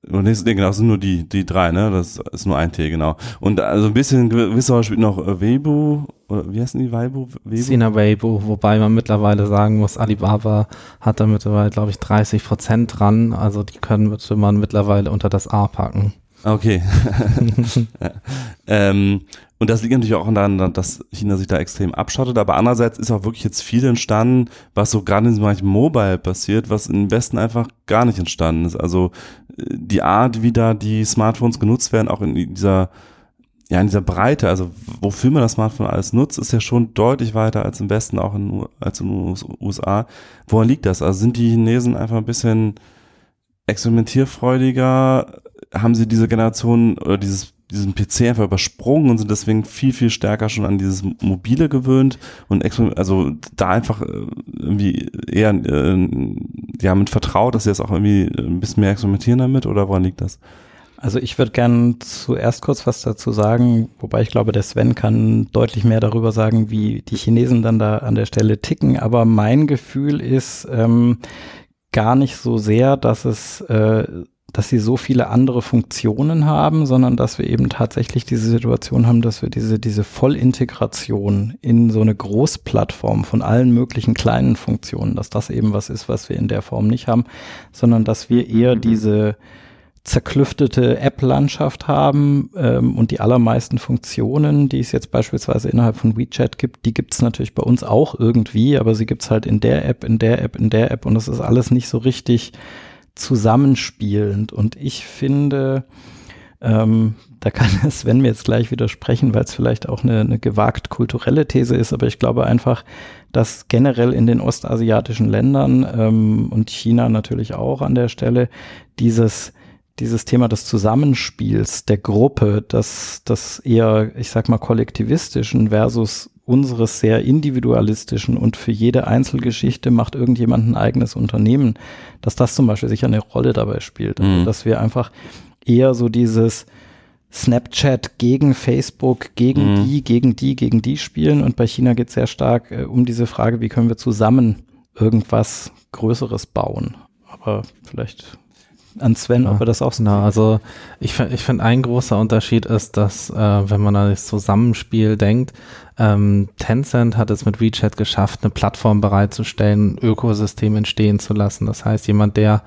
Nee, nee, genau, das sind nur die, die drei, ne? Das ist nur ein T, genau. Und also ein bisschen gewisser spielt noch äh, Weibo, oder wie heißen die Weibo? Weibo? Sina Weibo, wobei man mittlerweile sagen muss, Alibaba hat da mittlerweile, glaube ich, 30 Prozent dran. Also die können müsste man mittlerweile unter das A packen. Okay. ähm, und das liegt natürlich auch daran, dass China sich da extrem abschottet. Aber andererseits ist auch wirklich jetzt viel entstanden, was so gerade in diesem Bereich Mobile passiert, was im Westen einfach gar nicht entstanden ist. Also die Art, wie da die Smartphones genutzt werden, auch in dieser ja, in dieser Breite, also wofür man das Smartphone alles nutzt, ist ja schon deutlich weiter als im Westen, auch in, als in den USA. Woran liegt das? Also sind die Chinesen einfach ein bisschen experimentierfreudiger? Haben sie diese Generation oder dieses, diesen PC einfach übersprungen und sind deswegen viel, viel stärker schon an dieses Mobile gewöhnt und also da einfach äh, irgendwie eher äh, ja, mit vertraut, dass sie das auch irgendwie ein bisschen mehr experimentieren damit oder woran liegt das? Also ich würde gern zuerst kurz was dazu sagen, wobei ich glaube, der Sven kann deutlich mehr darüber sagen, wie die Chinesen dann da an der Stelle ticken. Aber mein Gefühl ist ähm, gar nicht so sehr, dass es, äh, dass sie so viele andere Funktionen haben, sondern dass wir eben tatsächlich diese Situation haben, dass wir diese, diese Vollintegration in so eine Großplattform von allen möglichen kleinen Funktionen, dass das eben was ist, was wir in der Form nicht haben, sondern dass wir eher diese zerklüftete App-Landschaft haben ähm, und die allermeisten Funktionen, die es jetzt beispielsweise innerhalb von WeChat gibt, die gibt es natürlich bei uns auch irgendwie, aber sie gibt es halt in der App, in der App, in der App und das ist alles nicht so richtig zusammenspielend. Und ich finde, Ähm, da kann Sven mir jetzt gleich widersprechen, weil es vielleicht auch eine, eine gewagt kulturelle These ist, aber ich glaube einfach, dass generell in den ostasiatischen Ländern ähm, und China natürlich auch an der Stelle dieses dieses Thema des Zusammenspiels der Gruppe, das, das eher, ich sag mal, kollektivistischen versus unseres sehr individualistischen und für jede Einzelgeschichte macht irgendjemand ein eigenes Unternehmen, dass das zum Beispiel sicher eine Rolle dabei spielt. Also, mhm. dass wir einfach eher so dieses Snapchat gegen Facebook, gegen mhm. die, gegen die, gegen die spielen. Und bei China geht es sehr stark äh, um diese Frage, wie können wir zusammen irgendwas Größeres bauen. Aber vielleicht an Sven, ja, ob er das auch so genau, Also ich, ich finde, ein großer Unterschied ist, dass äh, wenn man an das Zusammenspiel denkt, ähm, Tencent hat es mit WeChat geschafft, eine Plattform bereitzustellen, ein Ökosystem entstehen zu lassen. Das heißt, jemand, der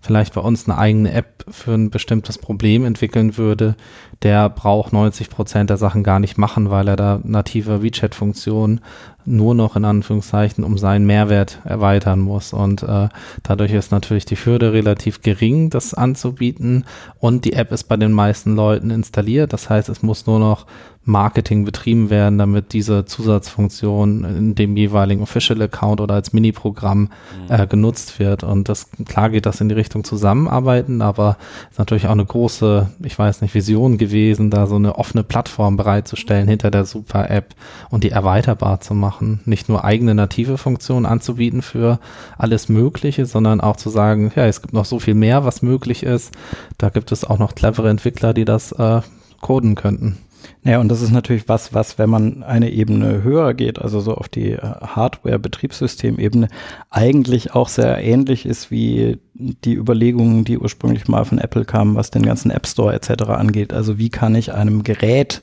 vielleicht bei uns eine eigene App für ein bestimmtes Problem entwickeln würde, der braucht 90 Prozent der Sachen gar nicht machen, weil er da native WeChat-Funktionen nur noch in Anführungszeichen um seinen Mehrwert erweitern muss. Und äh, dadurch ist natürlich die Hürde relativ gering, das anzubieten. Und die App ist bei den meisten Leuten installiert. Das heißt, es muss nur noch Marketing betrieben werden, damit diese Zusatzfunktion in dem jeweiligen Official Account oder als Mini-Programm mhm. äh, genutzt wird. Und das klar geht das in die Richtung Zusammenarbeiten, aber ist natürlich auch eine große, ich weiß nicht, Vision gewesen, da so eine offene Plattform bereitzustellen hinter der Super-App und die erweiterbar zu machen. Nicht nur eigene native Funktionen anzubieten für alles Mögliche, sondern auch zu sagen, ja, es gibt noch so viel mehr, was möglich ist. Da gibt es auch noch clevere Entwickler, die das äh, coden könnten. Ja, und das ist natürlich was, was, wenn man eine Ebene höher geht, also so auf die äh, Hardware-Betriebssystemebene, eigentlich auch sehr ähnlich ist wie die Überlegungen, die ursprünglich mal von Apple kamen, was den ganzen App Store etc. angeht. Also wie kann ich einem Gerät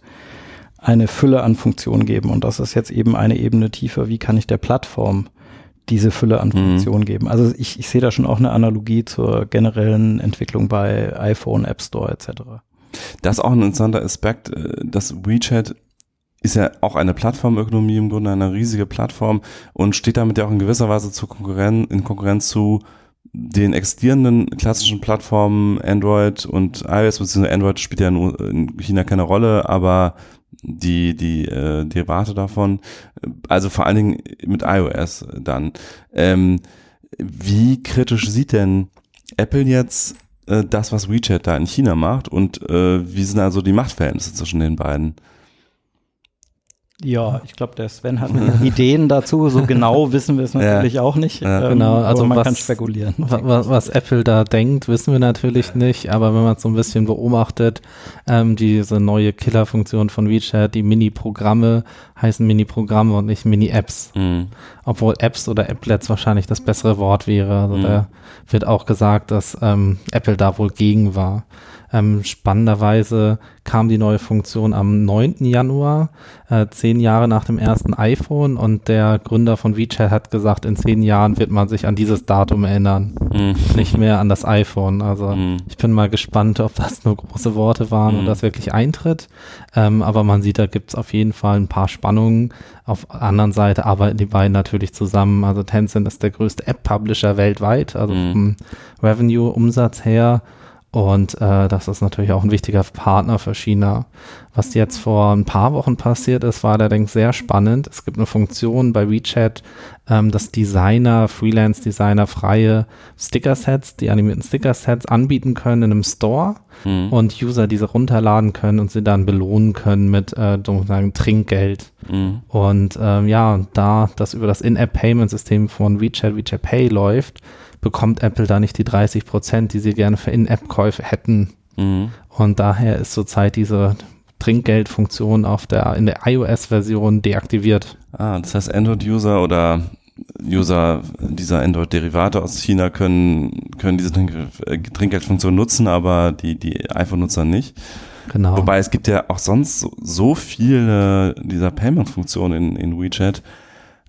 eine Fülle an Funktionen geben? Und das ist jetzt eben eine Ebene tiefer. Wie kann ich der Plattform diese Fülle an mhm. Funktionen mhm. geben? Also ich, ich sehe da schon auch eine Analogie zur generellen Entwicklung bei iPhone, App Store etc. Das ist auch ein interessanter Aspekt, äh, dass WeChat ist ja auch eine Plattformökonomie im Grunde, eine riesige Plattform und steht damit ja auch in gewisser Weise zu Konkurrenz, in Konkurrenz zu den existierenden klassischen Plattformen Android und iOS, beziehungsweise Android spielt ja in China keine Rolle, aber die, die äh, Derivate davon, also vor allen Dingen mit iOS dann. Ähm, wie kritisch sieht denn Apple jetzt äh, das, was WeChat da in China macht und äh, wie sind also die Machtverhältnisse zwischen den beiden? Ja, ich glaube, der Sven hat Ideen dazu. So genau wissen wir es natürlich ja. auch nicht. Ja. Ähm, genau, also man was, kann spekulieren. Was, was, Apple da denkt, wissen wir natürlich nicht. Aber wenn man es so ein bisschen beobachtet, ähm, diese neue Killerfunktion von WeChat, die Mini-Programme heißen Mini-Programme und nicht Mini-Apps. Mhm. Obwohl Apps oder Applets wahrscheinlich das bessere Wort wäre. Also mhm. da wird auch gesagt, dass ähm, Apple da wohl gegen war. Ähm, spannenderweise kam die neue Funktion am 9. Januar, äh, zehn Jahre nach dem ersten iPhone und der Gründer von WeChat hat gesagt, in zehn Jahren wird man sich an dieses Datum erinnern, mhm. nicht mehr an das iPhone. Also mhm. ich bin mal gespannt, ob das nur große Worte waren mhm. und das wirklich eintritt. Ähm, aber man sieht, da gibt es auf jeden Fall ein paar Spannungen. Auf der anderen Seite arbeiten die beiden natürlich zusammen. Also Tencent ist der größte App-Publisher weltweit, also mhm. vom Revenue-Umsatz her und äh, das ist natürlich auch ein wichtiger Partner für China. Was jetzt vor ein paar Wochen passiert ist, war allerdings sehr spannend. Es gibt eine Funktion bei WeChat, ähm, dass Designer, Freelance-Designer freie Sticker-Sets, die animierten Sticker-Sets anbieten können in einem Store mhm. und User diese runterladen können und sie dann belohnen können mit äh, sozusagen Trinkgeld. Mhm. Und ähm, ja, da das über das In-App-Payment-System von WeChat, WeChat Pay läuft, bekommt Apple da nicht die 30 Prozent, die sie gerne für In-App-Käufe hätten. Mhm. Und daher ist zurzeit diese Trinkgeldfunktion auf der, in der iOS-Version deaktiviert. Ah, das heißt Android-User oder User dieser Android-Derivate aus China können, können diese äh, Trinkgeldfunktion nutzen, aber die, die iPhone-Nutzer nicht. Genau. Wobei es gibt ja auch sonst so, so viele dieser Payment-Funktionen in, in WeChat,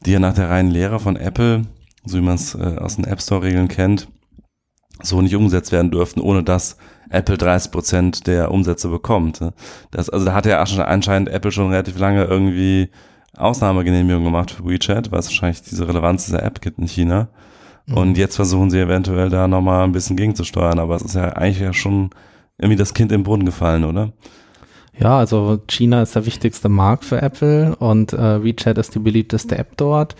die ja nach der reinen Lehre von Apple so wie man es äh, aus den App Store-Regeln kennt, so nicht umgesetzt werden dürften, ohne dass Apple 30 Prozent der Umsätze bekommt. Das, also da hat ja anscheinend Apple schon relativ lange irgendwie Ausnahmegenehmigung gemacht für WeChat, weil es wahrscheinlich diese Relevanz dieser App gibt in China. Mhm. Und jetzt versuchen sie eventuell da nochmal ein bisschen gegenzusteuern, aber es ist ja eigentlich ja schon irgendwie das Kind im Brunnen gefallen, oder? Ja, also China ist der wichtigste Markt für Apple und äh, WeChat ist die beliebteste App dort.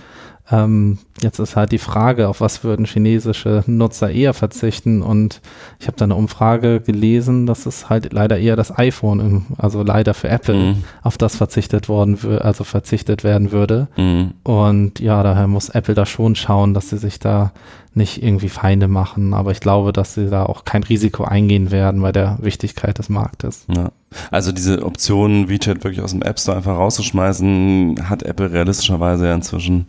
Ähm, jetzt ist halt die Frage, auf was würden chinesische Nutzer eher verzichten? Und ich habe da eine Umfrage gelesen, dass es halt leider eher das iPhone, im, also leider für Apple, Mhm. auf das verzichtet worden, also verzichtet werden würde. Mhm. Und ja, daher muss Apple da schon schauen, dass sie sich da nicht irgendwie Feinde machen. Aber ich glaube, dass sie da auch kein Risiko eingehen werden bei der Wichtigkeit des Marktes. Ja. Also diese Option, WeChat wirklich aus dem App Store einfach rauszuschmeißen, hat Apple realistischerweise ja inzwischen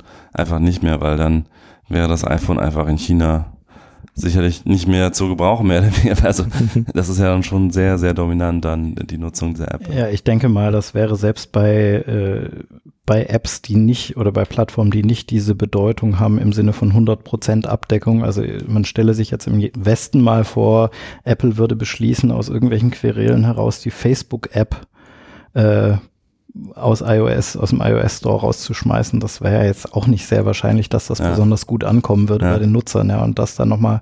einfach nicht mehr, weil dann wäre das iPhone einfach in China sicherlich nicht mehr zu gebrauchen, mehr. Also das ist ja dann schon sehr, sehr dominant dann die Nutzung dieser App. Ja, ich denke mal, das wäre selbst bei, äh, bei Apps, die nicht oder bei Plattformen, die nicht diese Bedeutung haben im Sinne von 100% Abdeckung. Also man stelle sich jetzt im Westen mal vor, Apple würde beschließen, aus irgendwelchen Querelen heraus die Facebook-App äh, aus iOS, aus dem iOS Store rauszuschmeißen. Das wäre ja jetzt auch nicht sehr wahrscheinlich, dass das Ja. besonders gut ankommen würde Ja. bei den Nutzern. Ja, und das dann nochmal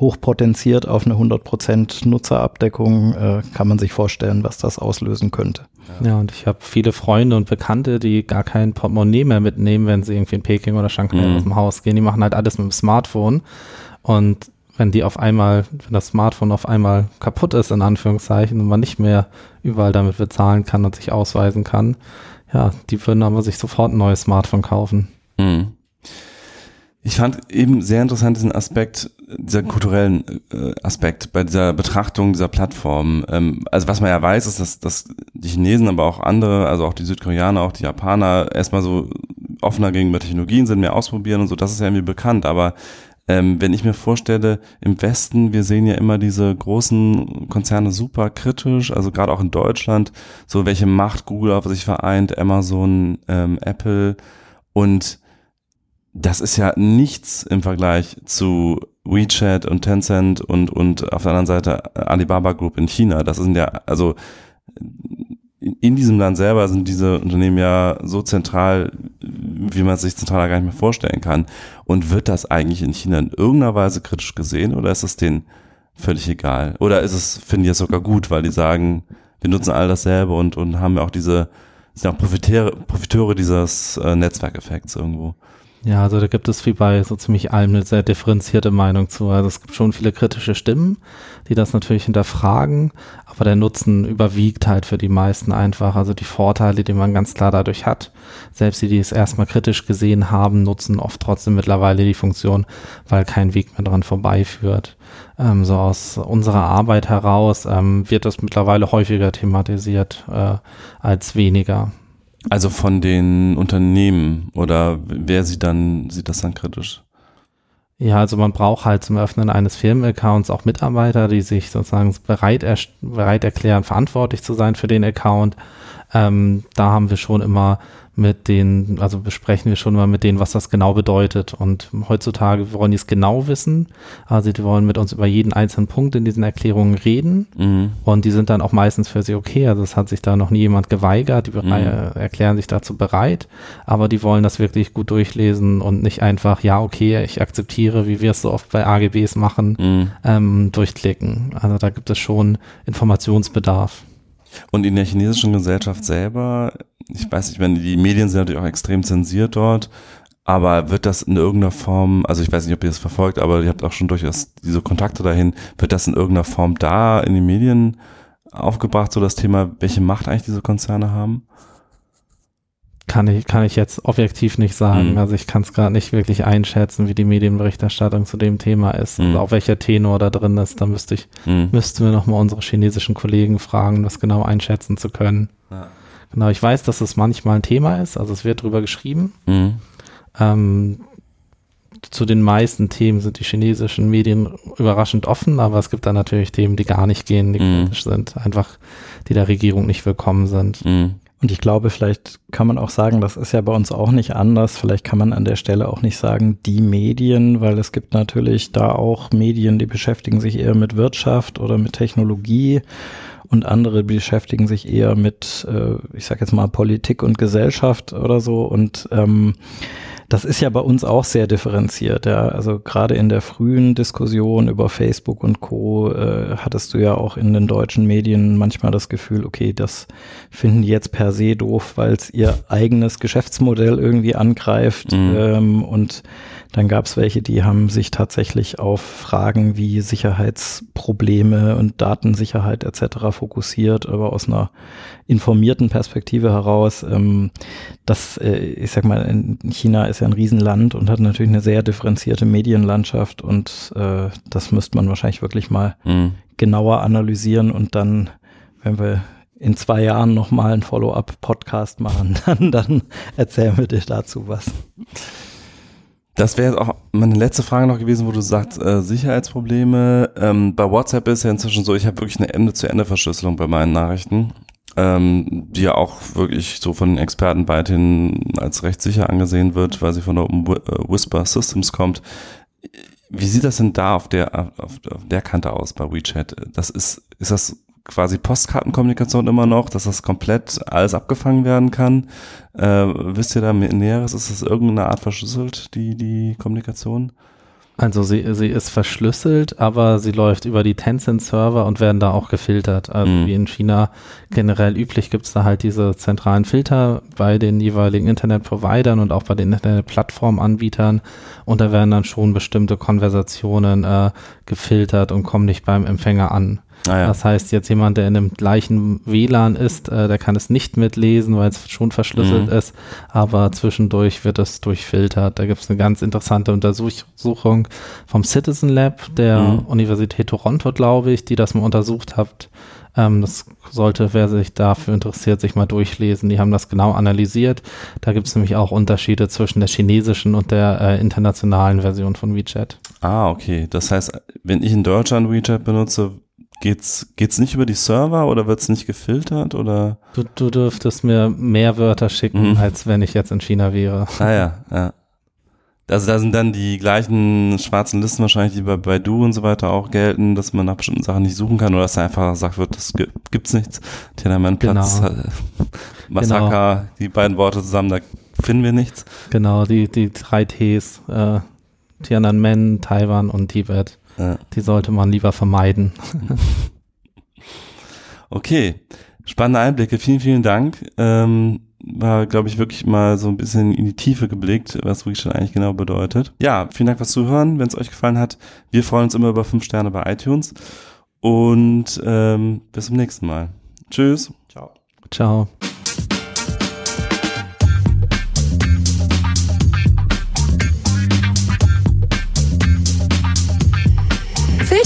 hochpotenziert auf eine 100% Nutzerabdeckung, äh, kann man sich vorstellen, was das auslösen könnte. Ja, und ich habe viele Freunde und Bekannte, die gar kein Portemonnaie mehr mitnehmen, wenn sie irgendwie in Peking oder Shanghai Mhm. aus dem Haus gehen. Die machen halt alles mit dem Smartphone. Und wenn die auf einmal, wenn das Smartphone auf einmal kaputt ist, in Anführungszeichen, und man nicht mehr überall damit bezahlen kann und sich ausweisen kann, ja, die würden aber sich sofort ein neues Smartphone kaufen. Mhm. Ich fand eben sehr interessant diesen Aspekt, dieser kulturellen äh, Aspekt bei dieser Betrachtung dieser Plattform. Ähm, also was man ja weiß, ist, dass, dass die Chinesen, aber auch andere, also auch die Südkoreaner, auch die Japaner erstmal so offener gegenüber Technologien sind, mehr ausprobieren und so, das ist ja irgendwie bekannt. Aber ähm, wenn ich mir vorstelle, im Westen, wir sehen ja immer diese großen Konzerne super kritisch, also gerade auch in Deutschland, so welche Macht Google auf sich vereint, Amazon, ähm, Apple und das ist ja nichts im Vergleich zu WeChat und Tencent und, und auf der anderen Seite Alibaba Group in China. Das sind ja, also in, diesem Land selber sind diese Unternehmen ja so zentral, wie man es sich zentraler gar nicht mehr vorstellen kann. Und wird das eigentlich in China in irgendeiner Weise kritisch gesehen oder ist es denen völlig egal? Oder ist es, finde ich es sogar gut, weil die sagen, wir nutzen all dasselbe und, und haben ja auch diese, sind auch Profiteure, Profiteure dieses äh, Netzwerkeffekts irgendwo. Ja, also da gibt es wie bei so ziemlich allem eine sehr differenzierte Meinung zu. Also es gibt schon viele kritische Stimmen, die das natürlich hinterfragen, aber der Nutzen überwiegt halt für die meisten einfach. Also die Vorteile, die man ganz klar dadurch hat. Selbst die, die es erstmal kritisch gesehen haben, nutzen oft trotzdem mittlerweile die Funktion, weil kein Weg mehr dran vorbeiführt. Ähm, so aus unserer Arbeit heraus ähm, wird das mittlerweile häufiger thematisiert äh, als weniger. Also von den Unternehmen oder wer sieht dann, sieht das dann kritisch? Ja, also man braucht halt zum Öffnen eines Firmenaccounts auch Mitarbeiter, die sich sozusagen bereit, er, bereit erklären, verantwortlich zu sein für den Account. Ähm, da haben wir schon immer mit denen, also besprechen wir schon mal mit denen, was das genau bedeutet. Und heutzutage wollen die es genau wissen. Also die wollen mit uns über jeden einzelnen Punkt in diesen Erklärungen reden. Mhm. Und die sind dann auch meistens für sie okay. Also es hat sich da noch nie jemand geweigert. Die Mhm. erklären sich dazu bereit. Aber die wollen das wirklich gut durchlesen und nicht einfach, ja, okay, ich akzeptiere, wie wir es so oft bei AGBs machen, Mhm. ähm, durchklicken. Also da gibt es schon Informationsbedarf. Und in der chinesischen Gesellschaft selber, ich weiß nicht, wenn die Medien sind natürlich auch extrem zensiert dort, aber wird das in irgendeiner Form, also ich weiß nicht, ob ihr das verfolgt, aber ihr habt auch schon durchaus diese Kontakte dahin, wird das in irgendeiner Form da in den Medien aufgebracht, so das Thema, welche Macht eigentlich diese Konzerne haben? Kann ich, kann ich jetzt objektiv nicht sagen. Mhm. Also ich kann es gerade nicht wirklich einschätzen, wie die Medienberichterstattung zu dem Thema ist. Mhm. Also auch welcher Tenor da drin ist. Da müsste ich, Mhm. müssten wir nochmal unsere chinesischen Kollegen fragen, um das genau einschätzen zu können. Ja. Genau, ich weiß, dass es manchmal ein Thema ist, also es wird drüber geschrieben. Mhm. Ähm, zu den meisten Themen sind die chinesischen Medien überraschend offen, aber es gibt da natürlich Themen, die gar nicht gehen, die Mhm. kritisch sind, einfach die der Regierung nicht willkommen sind. Mhm. Und ich glaube, vielleicht kann man auch sagen, das ist ja bei uns auch nicht anders. Vielleicht kann man an der Stelle auch nicht sagen, die Medien, weil es gibt natürlich da auch Medien, die beschäftigen sich eher mit Wirtschaft oder mit Technologie und andere beschäftigen sich eher mit, äh, ich sag jetzt mal, Politik und Gesellschaft oder so. Und ähm, das ist ja bei uns auch sehr differenziert. Ja. Also gerade in der frühen Diskussion über Facebook und Co. Äh, hattest du ja auch in den deutschen Medien manchmal das Gefühl, okay, das finden die jetzt per se doof, weil es ihr eigenes Geschäftsmodell irgendwie angreift. Mhm. Ähm, und dann gab es welche, die haben sich tatsächlich auf Fragen wie Sicherheitsprobleme und Datensicherheit etc. fokussiert, aber aus einer informierten Perspektive heraus. Ähm, das, äh, ich sag mal, in China ist ja ein Riesenland und hat natürlich eine sehr differenzierte Medienlandschaft und äh, das müsste man wahrscheinlich wirklich mal mhm. genauer analysieren und dann, wenn wir in zwei Jahren nochmal einen Follow-up-Podcast machen, dann, dann erzählen wir dir dazu was. Das wäre jetzt auch meine letzte Frage noch gewesen, wo du sagst, äh, Sicherheitsprobleme. Ähm, bei WhatsApp ist ja inzwischen so, ich habe wirklich eine Ende-zu-Ende-Verschlüsselung bei meinen Nachrichten, ähm, die ja auch wirklich so von den Experten weithin als recht sicher angesehen wird, weil sie von der äh, Whisper Systems kommt. Wie sieht das denn da auf der, auf, auf der Kante aus bei WeChat? Das ist, ist das quasi Postkartenkommunikation immer noch, dass das komplett alles abgefangen werden kann. Äh, wisst ihr da mehr, Näheres? Ist das irgendeine Art verschlüsselt, die, die Kommunikation? Also sie, sie ist verschlüsselt, aber sie läuft über die Tencent-Server und werden da auch gefiltert. Also mhm. wie in China generell üblich gibt es da halt diese zentralen Filter bei den jeweiligen Internet-Providern und auch bei den Internet-Plattformanbietern und da werden dann schon bestimmte Konversationen äh, gefiltert und kommen nicht beim Empfänger an. Ah, ja. Das heißt, jetzt jemand, der in dem gleichen WLAN ist, äh, der kann es nicht mitlesen, weil es schon verschlüsselt mhm. ist, aber zwischendurch wird es durchfiltert. Da gibt es eine ganz interessante Untersuchung vom Citizen Lab der mhm. Universität Toronto, glaube ich, die das mal untersucht hat. Ähm, das sollte, wer sich dafür interessiert, sich mal durchlesen. Die haben das genau analysiert. Da gibt es nämlich auch Unterschiede zwischen der chinesischen und der äh, internationalen Version von WeChat. Ah, okay. Das heißt, wenn ich in Deutschland WeChat benutze, Geht's, geht's nicht über die Server oder wird's nicht gefiltert oder? Du, du dürftest mir mehr Wörter schicken, mhm. als wenn ich jetzt in China wäre. Ah ja, ja. Also da sind dann die gleichen schwarzen Listen wahrscheinlich, die bei Baidu und so weiter auch gelten, dass man nach bestimmten Sachen nicht suchen kann oder dass da einfach gesagt wird, das gibt's nichts. Tiananmen-Platz, genau. Äh, Massaker, genau. die beiden Worte zusammen, da finden wir nichts. Genau, die, die drei Ts, äh, Tiananmen, Taiwan und Tibet. Ja. Die sollte man lieber vermeiden. okay, spannende Einblicke. Vielen, vielen Dank. Ähm, war, glaube ich, wirklich mal so ein bisschen in die Tiefe geblickt, was WeChat eigentlich genau bedeutet. Ja, vielen Dank fürs Zuhören. Wenn es euch gefallen hat, wir freuen uns immer über fünf Sterne bei iTunes. Und ähm, bis zum nächsten Mal. Tschüss. Ciao. Ciao.